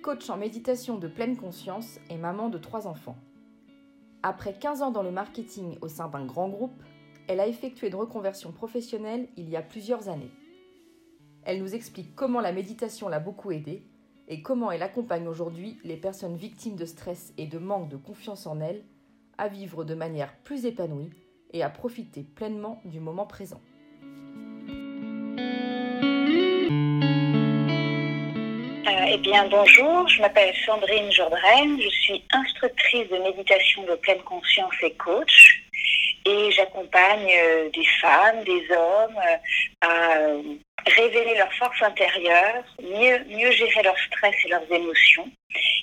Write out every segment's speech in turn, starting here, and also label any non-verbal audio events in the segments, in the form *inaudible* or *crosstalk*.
coach en méditation de pleine conscience et maman de trois enfants. Après 15 ans dans le marketing au sein d'un grand groupe, elle a effectué une reconversion professionnelle il y a plusieurs années. Elle nous explique comment la méditation l'a beaucoup aidée et comment elle accompagne aujourd'hui les personnes victimes de stress et de manque de confiance en elles à vivre de manière plus épanouie et à profiter pleinement du moment présent. Eh bien, bonjour, je m'appelle Sandrine Jourdraine, je suis instructrice de méditation de pleine conscience et coach. Et j'accompagne euh, des femmes, des hommes euh, à euh, révéler leur force intérieure, mieux, mieux gérer leur stress et leurs émotions.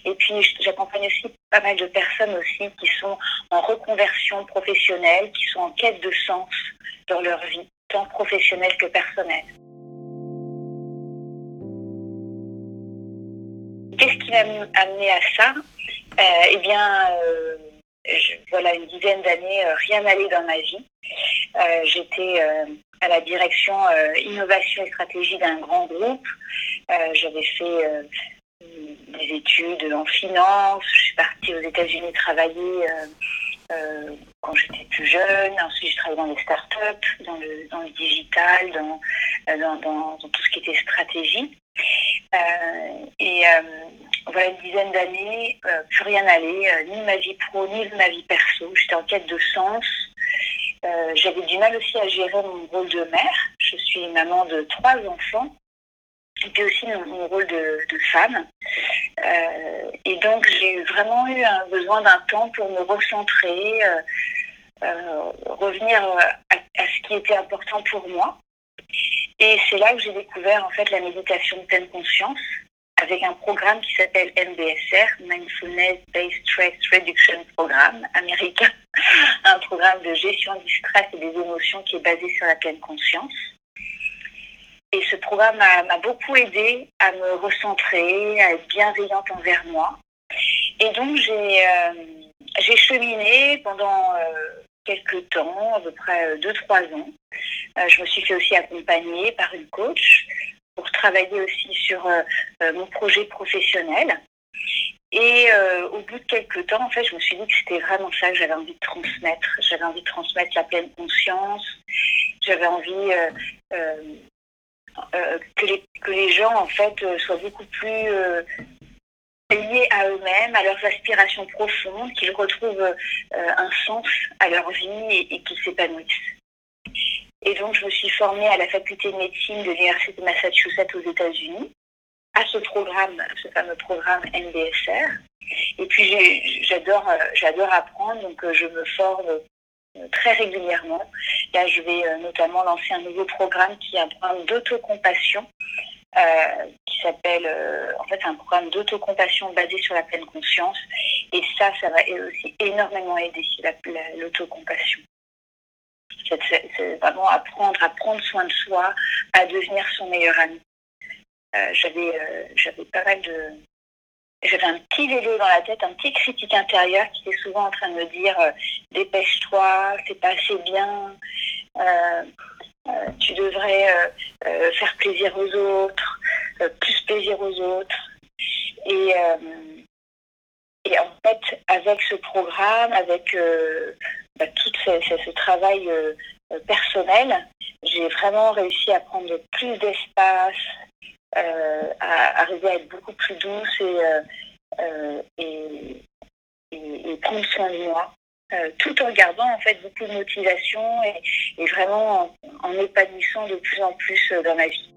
Et puis, j'accompagne aussi pas mal de personnes aussi qui sont en reconversion professionnelle, qui sont en quête de sens dans leur vie, tant professionnelle que personnelle. Qui amené à ça euh, Eh bien, euh, voilà, une dizaine d'années, euh, rien n'allait dans ma vie. J'étais à la direction innovation et stratégie d'un grand groupe. J'avais fait des études en finance. Je suis partie aux États-Unis travailler quand j'étais plus jeune. Ensuite, j'ai travaillé dans les startups, dans le, dans le digital, dans, dans, dans, tout ce qui était stratégie. Euh, et euh, voilà une dizaine d'années, euh, plus rien n'allait, ni ma vie pro, ni ma vie perso. J'étais en quête de sens. J'avais du mal aussi à gérer mon rôle de mère. Je suis maman de trois enfants et puis aussi mon, rôle de, femme. et donc j'ai vraiment eu un besoin d'un temps pour me recentrer, revenir à, ce qui était important pour moi. Et c'est là que j'ai découvert en fait la méditation de pleine conscience avec un programme qui s'appelle MBSR, Mindfulness Based Stress Reduction Programme américain, *laughs* un programme de gestion du stress et des émotions qui est basé sur la pleine conscience. Et ce programme m'a beaucoup aidé à me recentrer, à être bienveillante envers moi. Et donc j'ai euh, cheminé pendant euh, quelques temps, à peu près 2-3 ans. Euh, je me suis fait aussi accompagner par une coach pour travailler aussi sur euh, euh, mon projet professionnel. Et au bout de quelques temps, en fait, je me suis dit que c'était vraiment ça que j'avais envie de transmettre. J'avais envie de transmettre la pleine conscience. J'avais envie que, les, que les gens, en fait, soient beaucoup plus liés à eux-mêmes, à leurs aspirations profondes, qu'ils retrouvent un sens à leur vie et, qu'ils s'épanouissent. Et donc, je me suis formée à la faculté de médecine de l'Université de Massachusetts aux États-Unis, à ce programme, ce fameux programme MBSR. Et puis, j'adore, euh, j'adore apprendre, donc euh, je me forme très régulièrement. Là, je vais notamment lancer un nouveau programme qui est un programme d'autocompassion euh, qui s'appelle euh, en fait un programme d'autocompassion basé sur la pleine conscience. Et ça, ça va aussi énormément aider l'autocompassion. C'est vraiment apprendre à prendre soin de soi, à devenir son meilleur ami. Euh, j'avais j'avais pas mal de j'avais un petit vélo dans la tête, un petit critique intérieur qui était souvent en train de me dire dépêche-toi, c'est pas assez bien, euh, tu devrais euh, euh, faire plaisir aux autres, plus plaisir aux autres. Et, et en fait, avec ce programme, avec bah, tout ce, travail personnel, j'ai vraiment réussi à prendre plus d'espace, à, arriver à être beaucoup plus douce et, prendre soin de moi. Euh, tout en gardant en fait beaucoup de motivation et, vraiment en, épanouissant de plus en plus euh, dans ma vie.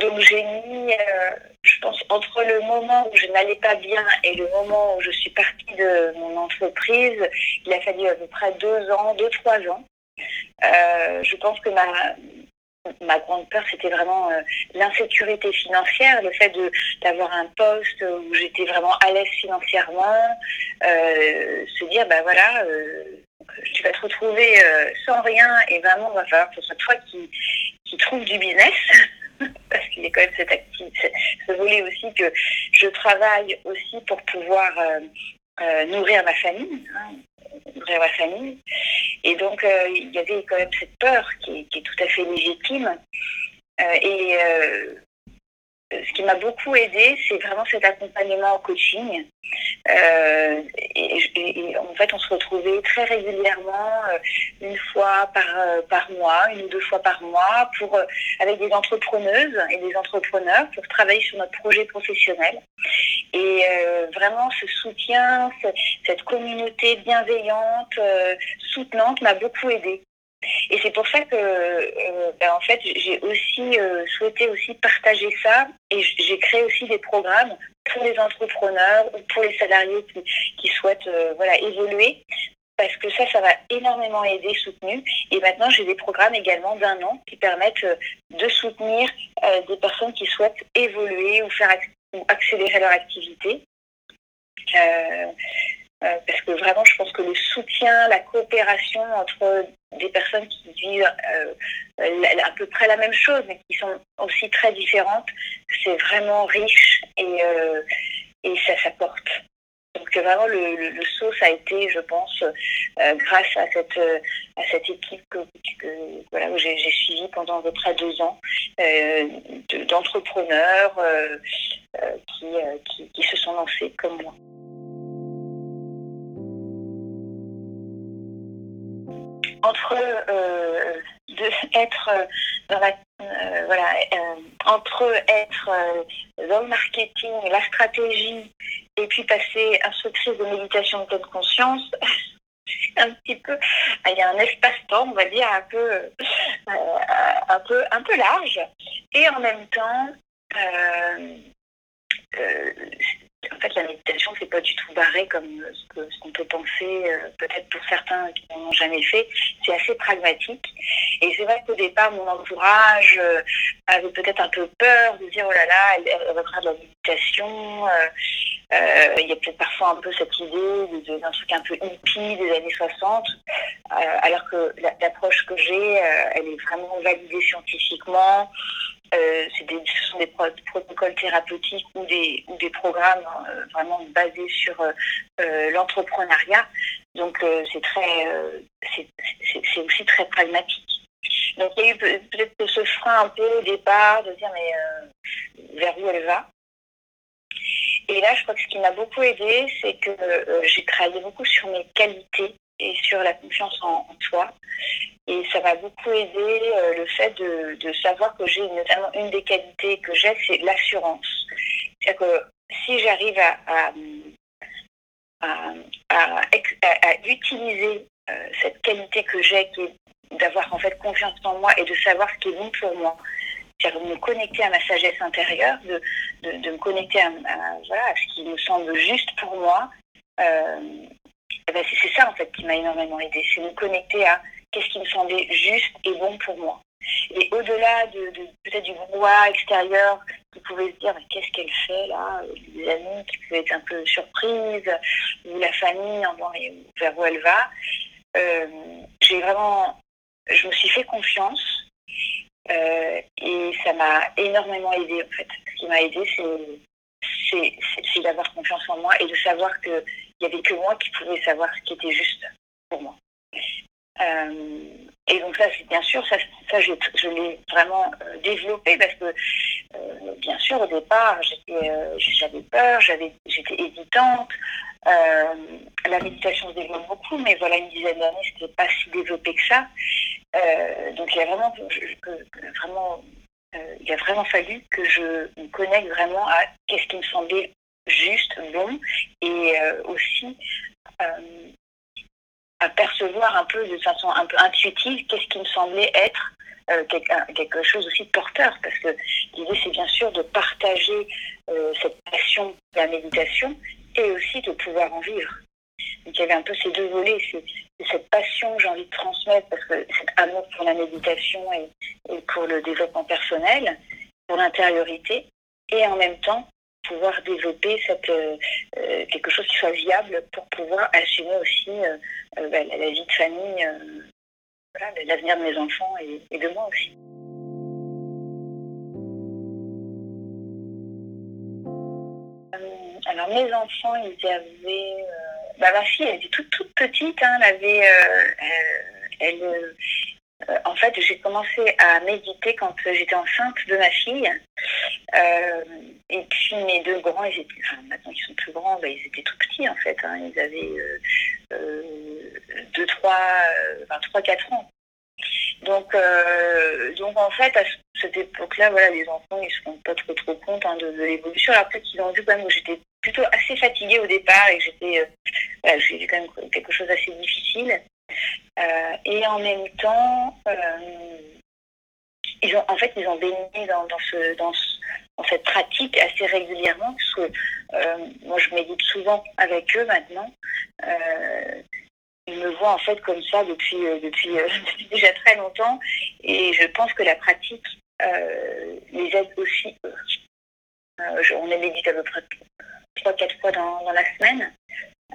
Donc j'ai mis, euh, entre le moment où je n'allais pas bien et le moment où je suis partie de mon entreprise, il a fallu à peu près deux ans, deux, trois ans. je pense que ma, ma grande peur, c'était vraiment l'insécurité financière, le fait d'avoir un poste où j'étais vraiment à l'aise financièrement, se dire, ben voilà, tu vas te retrouver sans rien et vraiment, il va falloir que ce soit toi qui, qui trouve du business. Parce qu'il y a quand même cette activité, ce volet aussi que je travaille aussi pour pouvoir euh, nourrir ma famille, hein, nourrir ma famille. Et donc, euh, il y avait quand même cette peur qui, est tout à fait légitime. Euh, et ce qui m'a beaucoup aidé, c'est vraiment cet accompagnement en coaching. Euh, et, en fait, on se retrouvait très régulièrement, euh, une fois par, euh, par mois, une ou deux fois par mois, pour, avec des entrepreneuses et des entrepreneurs pour travailler sur notre projet professionnel. Et vraiment, ce soutien, cette communauté bienveillante, soutenante m'a beaucoup aidé. Et c'est pour ça que, euh, ben, en fait, j'ai aussi euh, souhaité aussi partager ça et j'ai créé aussi des programmes pour les entrepreneurs ou pour les salariés qui, souhaitent euh, voilà, évoluer parce que ça, ça va énormément aider, soutenu. Et maintenant, j'ai des programmes également d'un an qui permettent de soutenir des personnes qui souhaitent évoluer ou faire ou accélérer leur activité. Euh, parce que vraiment, je pense que le soutien, la coopération entre des personnes qui vivent euh, à peu près la même chose, mais qui sont aussi très différentes, c'est vraiment riche et, euh, ça s'apporte. Donc vraiment, le, saut, ça a été, je pense, grâce à cette, équipe que, j'ai suivi pendant à peu près deux ans d'entrepreneurs qui se sont lancés comme moi. Entre euh, être euh, dans euh, voilà entre être le marketing, la stratégie et puis passer instructrice de méditation de pleine conscience, *laughs* un petit peu, il y a un espace-temps, on va dire, un peu, un peu, un peu large. Et en même temps, en fait, la méditation, c'est pas du tout barré comme ce qu'on peut penser, euh, peut-être pour certains qui n'en ont jamais fait. C'est assez pragmatique. Et c'est vrai qu'au départ, mon entourage euh, avait peut-être un peu peur de dire, oh là là, elle, va faire de la méditation. Euh, il y a peut-être parfois un peu cette idée d'un truc un peu hippie des années 60, alors que l'approche que j'ai, elle est vraiment validée scientifiquement. Euh, ce sont des protocoles thérapeutiques ou des, programmes euh, vraiment basés sur euh, l'entrepreneuriat. Donc c'est très, c'est aussi très pragmatique. Donc il y a eu peut-être ce frein un peu au départ de dire mais vers où elle va. Et là, je crois que ce qui m'a beaucoup aidé, c'est que j'ai travaillé beaucoup sur mes qualités et sur la confiance en, soi. Et ça m'a beaucoup aidé euh, le fait de, savoir que j'ai notamment une des qualités que j'ai, c'est l'assurance. C'est-à-dire que si j'arrive à, à, utiliser euh, cette qualité que j'ai, qui est d'avoir en fait confiance en moi et de savoir ce qui est bon pour moi, c'est-à-dire de me connecter à ma sagesse intérieure, de, de, me connecter à, ce qui me semble juste pour moi, euh, eh ben, c'est ça en fait qui m'a énormément aidé, c'est me connecter à qu'est-ce qui me semblait juste et bon pour moi. Et au-delà de, peut-être du brouhaha extérieur qui pouvait se dire qu'est-ce qu'elle fait là, les amis qui pouvaient être un peu surprises, ou la famille en vers où elle va, euh, j'ai vraiment, je me suis fait confiance euh, et ça m'a énormément aidé en fait. Ce qui m'a aidé, c'est d'avoir confiance en moi et de savoir que il n'y avait que moi qui pouvais savoir ce qui était juste pour moi. Euh, et donc ça, bien sûr, ça, ça je, l'ai vraiment euh, développé parce que, euh, bien sûr, au départ, j'avais peur, j'étais hésitante. la méditation se développe beaucoup, mais voilà, une dizaine d'années, c'était pas si développé que ça. donc il y a vraiment, vraiment il a vraiment fallu que je me connecte vraiment à qu'est-ce qui me semblait juste, bon, et euh, aussi euh, à percevoir un peu de façon un peu intuitive qu'est-ce qui me semblait être euh, quelque chose aussi de porteur, parce que l'idée c'est bien sûr de partager cette passion de la méditation et aussi de pouvoir en vivre. Donc il y avait un peu ces deux volets, c'est cette passion que j'ai envie de transmettre, parce que cet amour pour la méditation et pour le développement personnel, pour l'intériorité, et en même temps pouvoir développer cette, quelque chose qui soit viable pour pouvoir assumer aussi bah, la, vie de famille, l'avenir de mes enfants et de moi aussi. Alors mes enfants, ils avaient... Euh, bah, ma fille, elle était toute, toute petite. Hein, elle avait... Euh, elle, euh, en fait, j'ai commencé à méditer quand j'étais enceinte de ma fille. Et puis mes deux grands, ils étaient, enfin, maintenant ils sont plus grands, bah, ils étaient tout petits en fait. Hein, ils avaient 2, 3, 3, 4 ans. Donc, donc en fait, à cette époque-là, voilà, les enfants, ils se rendent pas trop trop compte hein, de, l'évolution. Alors peut-être qu'ils ont vu quand même que j'étais plutôt assez fatiguée au départ et que j'étais, euh, j'ai vu quand même quelque chose d'assez difficile. Euh, et en même temps, euh, ils ont, en fait, ils ont baigné dans, ce, dans, cette pratique assez régulièrement, parce que moi, je médite souvent avec eux maintenant. ils me voient en fait comme ça depuis, *laughs* depuis, déjà très longtemps, et je pense que la pratique les aide aussi. on est médite à peu près trois, quatre fois dans, la semaine.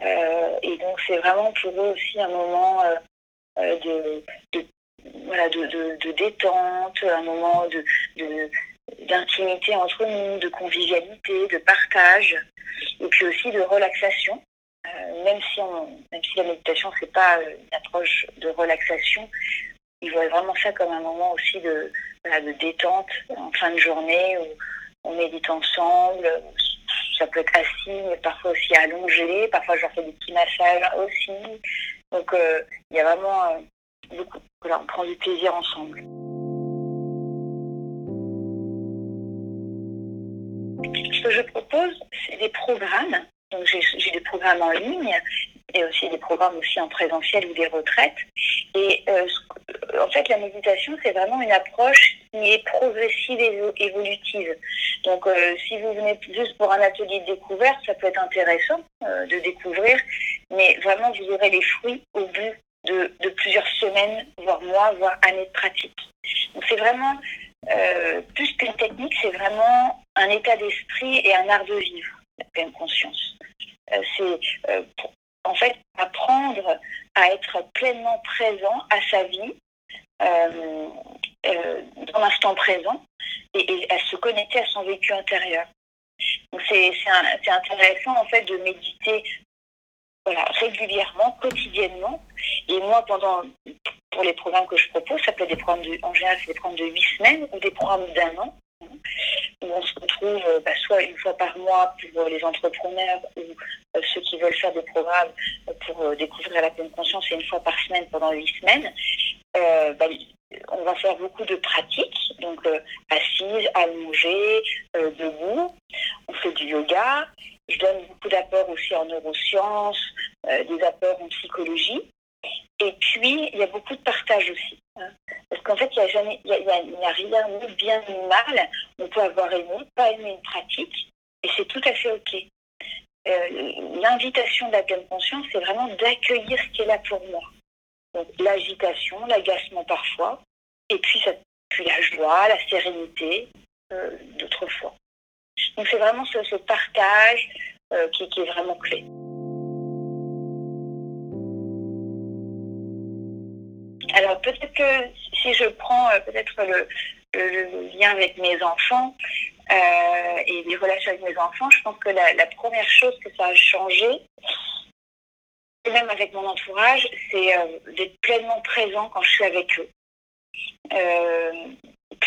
Euh, et donc, c'est vraiment pour eux aussi un moment euh, euh, de, voilà, de, détente, un moment de, d'intimité entre nous, de convivialité, de partage, et puis aussi de relaxation. même, si on, même si la méditation, c'est pas une approche de relaxation, ils voient vraiment ça comme un moment aussi de, de détente en fin de journée où on médite ensemble, ça peut être assis, mais parfois aussi allongé. Parfois, je leur fais des petits massages aussi. Donc, euh, il y a vraiment euh, Voilà, on prend du plaisir ensemble. Ce que je propose, c'est des programmes. Donc, j'ai des programmes en ligne et aussi des programmes aussi en présentiel ou des retraites. Et euh, en fait, la méditation, c'est vraiment une approche qui est progressive et évolutive. Donc, euh, si vous venez juste pour un atelier de découverte, ça peut être intéressant euh, de découvrir, mais vraiment, vous aurez les fruits au bout de, plusieurs semaines, voire mois, voire années de pratique. Donc, c'est vraiment, plus qu'une technique, c'est vraiment un état d'esprit et un art de vivre, la pleine conscience. c'est en fait apprendre à être pleinement présent à sa vie euh, euh, dans l'instant présent et, à se connecter à son vécu intérieur. Donc c'est intéressant en fait de méditer voilà, régulièrement, quotidiennement. Et moi, pendant pour les programmes que je propose, ça peut être des programmes de, en général, c'est des programmes de huit semaines ou des programmes d'un an où on se retrouve euh, bah, soit une fois par mois pour les entrepreneurs ou euh, ceux qui veulent faire des programmes pour euh, découvrir la pleine conscience et une fois par semaine pendant huit semaines. Bah, on va faire beaucoup de pratiques, donc assise, allongée, debout. On fait du yoga. Je donne beaucoup d'apports aussi en neurosciences, des apports en psychologie. Et puis, il y a beaucoup de partage aussi. Hein. Parce qu'en fait, il n'y a, rien ni bien ni mal. On peut avoir aimé, pas aimé une pratique, et c'est tout à fait OK. Euh, l'invitation de la pleine conscience, c'est vraiment d'accueillir ce qui est là pour moi. L'agitation, l'agacement parfois, et puis la joie, la sérénité euh, d'autres fois. Donc c'est vraiment ce, partage euh, qui est vraiment clé. Alors peut-être que si je prends euh, peut-être le, lien avec mes enfants euh, et les relations avec mes enfants, je pense que la, première chose que ça a changé, et même avec mon entourage, c'est d'être pleinement présent quand je suis avec eux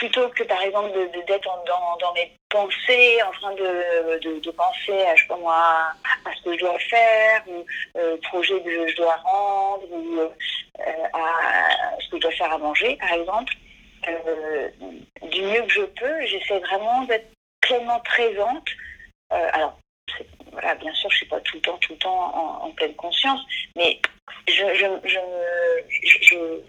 plutôt que par exemple d'être dans, dans, mes pensées, en train de, penser à, je sais moi, à ce que je dois faire, ou euh, projet que je dois rendre, ou euh, à ce que je dois faire à manger, par exemple, euh, du mieux que je peux, j'essaie vraiment d'être pleinement présente. alors, voilà, bien sûr, je ne suis pas tout le temps, tout le temps en, pleine conscience, mais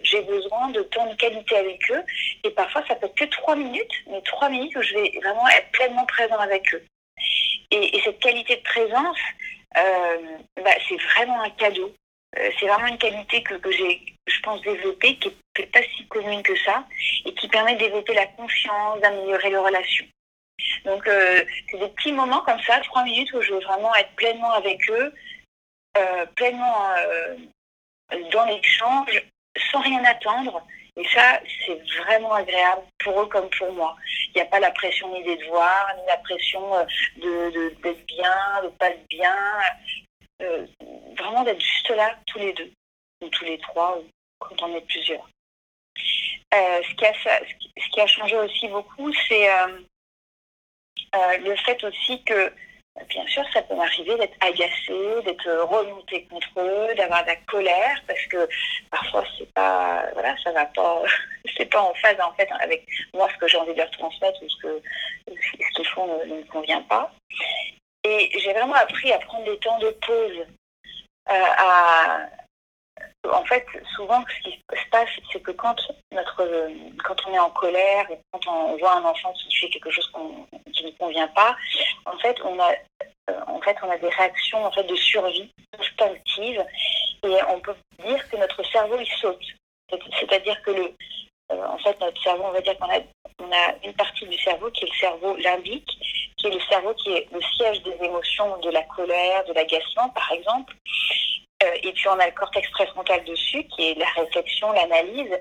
j'ai besoin de temps de qualité avec eux. Et parfois, ça peut être que trois minutes, mais trois minutes où je vais vraiment être pleinement présent avec eux. Et, cette qualité de présence, euh, bah, c'est vraiment un cadeau. c'est vraiment une qualité que, j'ai, je pense, développée, qui n'est pas si commune que ça, et qui permet de la confiance, d'améliorer les relations. Donc, c'est des petits moments comme ça, trois minutes, où je veux vraiment être pleinement avec eux, pleinement dans l'échange, sans rien attendre. Et ça, c'est vraiment agréable pour eux comme pour moi. Il n'y a pas la pression ni des devoirs, ni la pression euh, de, d'être bien, de pas être bien. Euh, vraiment d'être juste là, tous les deux, ou tous les trois, ou quand on est plusieurs. Euh, ce qui a changé aussi beaucoup, c'est le fait aussi que Bien sûr, ça peut m'arriver d'être agacée, d'être remontée contre eux, d'avoir de la colère, parce que parfois c'est pas, voilà, ça va pas, *laughs* c'est pas en phase en fait avec moi ce que j'ai envie de leur transmettre ou ce que ce qu'ils font ne, me convient pas. Et j'ai vraiment appris à prendre des temps de pause, euh, à, en fait, souvent, ce qui se passe, c'est que quand, notre, quand on est en colère quand on voit un enfant qui fait quelque chose qui ne convient pas, en fait, on a, euh, fait, des réactions en fait, de survie instinctive et on peut dire que notre cerveau, il saute. C'est-à-dire que le, euh, en fait, notre cerveau, on va dire qu'on a, une partie du cerveau qui est le cerveau limbique, qui est le cerveau qui est le siège des émotions, de la colère, de l'agacement, par exemple. Euh, et puis on a le cortex préfrontal dessus, qui est la réflexion, l'analyse.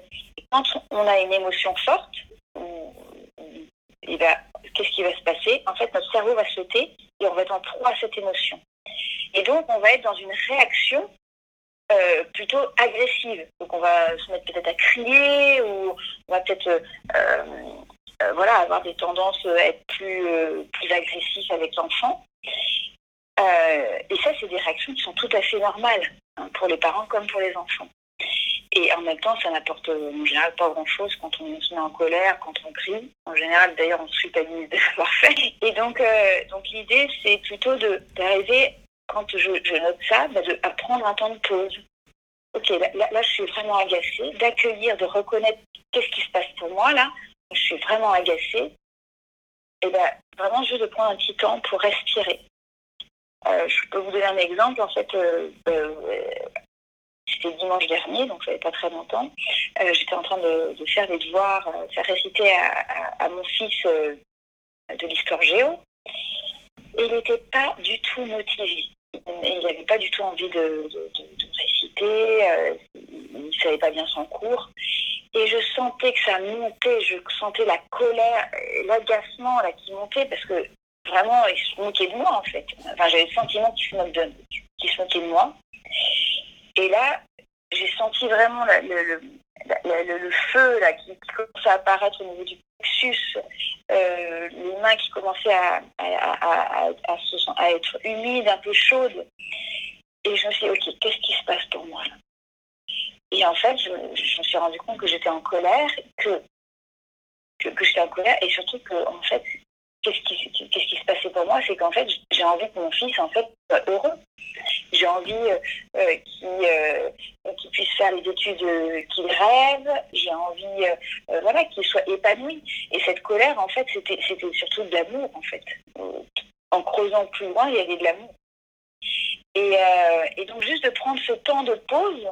Quand on a une émotion forte, qu'est-ce qui va se passer? En fait, notre cerveau va sauter et on va être en proie à cette émotion. Et donc, on va être dans une réaction euh, plutôt agressive. Donc, on va se mettre peut-être à crier ou on va peut-être euh, voilà, avoir des tendances à être plus, plus agressif avec l'enfant. Euh, et ça, c'est des réactions qui sont tout à fait normales hein, pour les parents comme pour les enfants. Et en même temps, ça n'apporte en général pas grand-chose quand on se met en colère, quand on crie. En général, d'ailleurs, on se culpabilise de l'avoir fait. Et donc, euh, donc l'idée, c'est plutôt d'arriver, quand je, note ça, bah, de, à prendre un temps de pause. Ok, là, là, je suis vraiment agacée, d'accueillir, de reconnaître qu'est-ce qui se passe pour moi là. Je suis vraiment agacée. Et ben, vraiment juste de prendre un petit temps pour respirer. Euh, je peux vous donner un exemple. En fait, euh, euh, c'était dimanche dernier, donc ça fait pas très longtemps. J'étais en train de, faire des devoirs, faire réciter à, mon fils de l'histoire géo. Et il n'était pas du tout motivé. Il n'avait pas du tout envie de, réciter. il ne savait pas bien son cours. Et je sentais que ça montait, je sentais la colère, l'agacement là qui montait parce que vraiment, ils se moquaient de moi, en fait. Enfin, j'avais le sentiment qu'ils se, se de moi. Et là, j'ai senti vraiment le, feu là, qui, commençait à apparaître au niveau du plexus, euh, les mains qui commençaient à, être humides, un peu chaudes. Et je me suis dit, OK, qu'est-ce qui se passe pour moi là? Et en fait, je, je, me suis rendu compte que j'étais en colère, que, que, que j'étais en colère, et surtout que, en fait, qu'est-ce qui, se passait pour moi C'est qu'en fait, j'ai envie que mon fils en fait, soit heureux. J'ai envie euh, euh, euh, qu'il, puisse faire les études qu'il rêve. J'ai envie voilà, qu'il soit épanoui. Et cette colère, en fait, c'était, c'était surtout de l'amour, en fait. En creusant plus loin, il y avait de l'amour. Et, donc, juste de prendre ce temps de pause,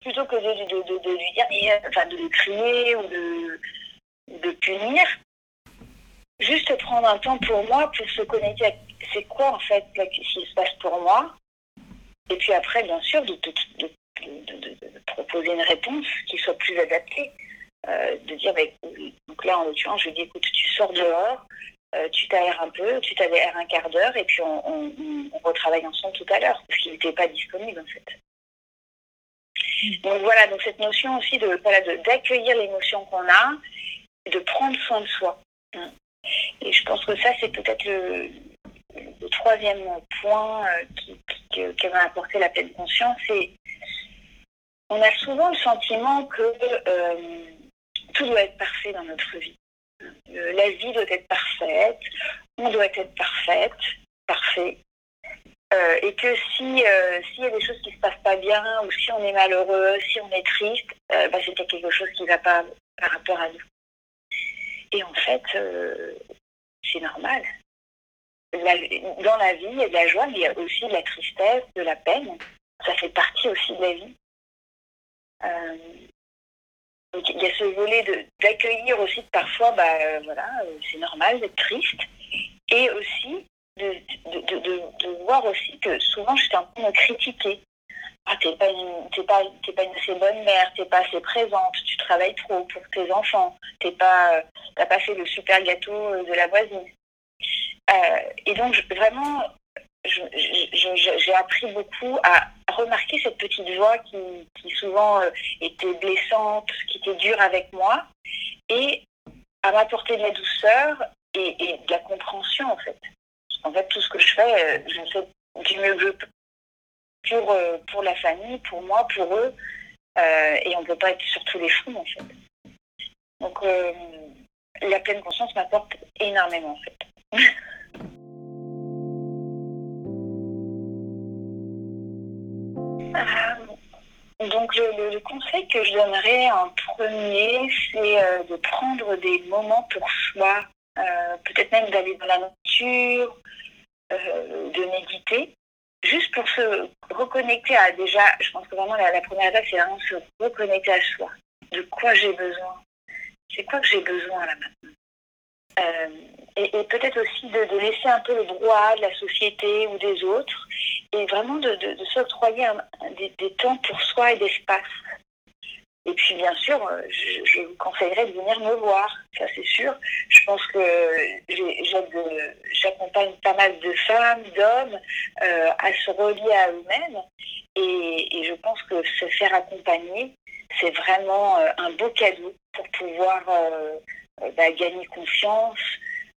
plutôt que de, de, lui dire, enfin, de le crier ou de, de punir, prendre un temps pour moi pour se connecter à c'est quoi en fait ce qui se passe pour moi. Et puis après, bien sûr, de, proposer une réponse qui soit plus adaptée. Euh, de dire, bah, donc là en l'occurrence, je dis écoute, tu sors dehors, euh, tu t'aères un peu, tu t'aères un quart d'heure et puis on, retravaille ensemble tout à l'heure parce qu'il n'était pas disponible en fait. Donc voilà, donc cette notion aussi de voilà, d'accueillir l'émotion qu'on a, de prendre soin de soi. Et je pense que ça, c'est peut-être le, troisième point euh, qui, qui, m'a apporté la pleine conscience. Et on a souvent le sentiment que euh, tout doit être parfait dans notre vie. Euh, la vie doit être parfaite, on doit être parfaite, parfait. et que si s'il y a des choses qui se passent pas bien, ou si on est malheureux, si on est triste, bah, c'est quelque chose qui ne va pas par rapport à nous. Et en fait, euh, c'est normal. dans la vie, il y a de la joie, mais il y a aussi de la tristesse, de la peine. ça fait partie aussi de la vie. Euh, donc il y a ce volet d'accueillir aussi parfois, bah, euh, voilà, c'est normal d'être triste. Et aussi de, de, de, voir aussi que souvent j'étais en train de critiquer. T'es pas, une, pas, pas une assez bonne mère, t'es pas assez présente, tu travailles trop pour tes enfants, t'es pas, t'as pas fait le super gâteau de la voisine. Euh, et donc vraiment, j'ai appris beaucoup à remarquer cette petite voix qui, souvent euh, était blessante, qui était dure avec moi, et à m'apporter de la douceur et, de la compréhension en fait. En fait, tout ce que je fais, euh, je fais du mieux que je pour, euh, pour la famille, pour moi, pour eux, et on ne peut pas être sur tous les fronts en fait. Donc la pleine conscience m'apporte énormément en fait. *laughs* Donc le, conseil que je donnerais en premier, c'est euh, de prendre des moments pour soi, euh, peut-être même d'aller dans la nature, euh, de méditer, juste pour se reconnecter à déjà, je pense que vraiment la, première étape, c'est vraiment se reconnecter à soi. De quoi j'ai besoin C'est quoi que j'ai besoin là maintenant? Et, peut-être aussi de, laisser un peu le droit de la société ou des autres et vraiment de, s'octroyer des, temps pour soi et d'espace. Et puis bien sûr, euh, je, vous conseillerais de venir me voir, ça c'est sûr. Je pense que j'accompagne pas mal de femmes, d'hommes euh, à se relier à eux-mêmes. Et, je pense que se faire accompagner, c'est vraiment euh, un beau cadeau pour pouvoir bah, gagner confiance,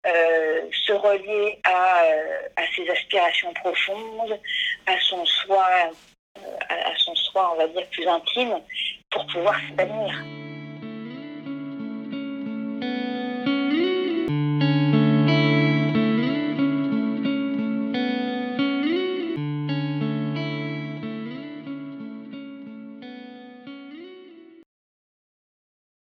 se relier à, ses aspirations profondes, à son soi, à son soi, on va dire, plus intime, pour pouvoir s'épanouir.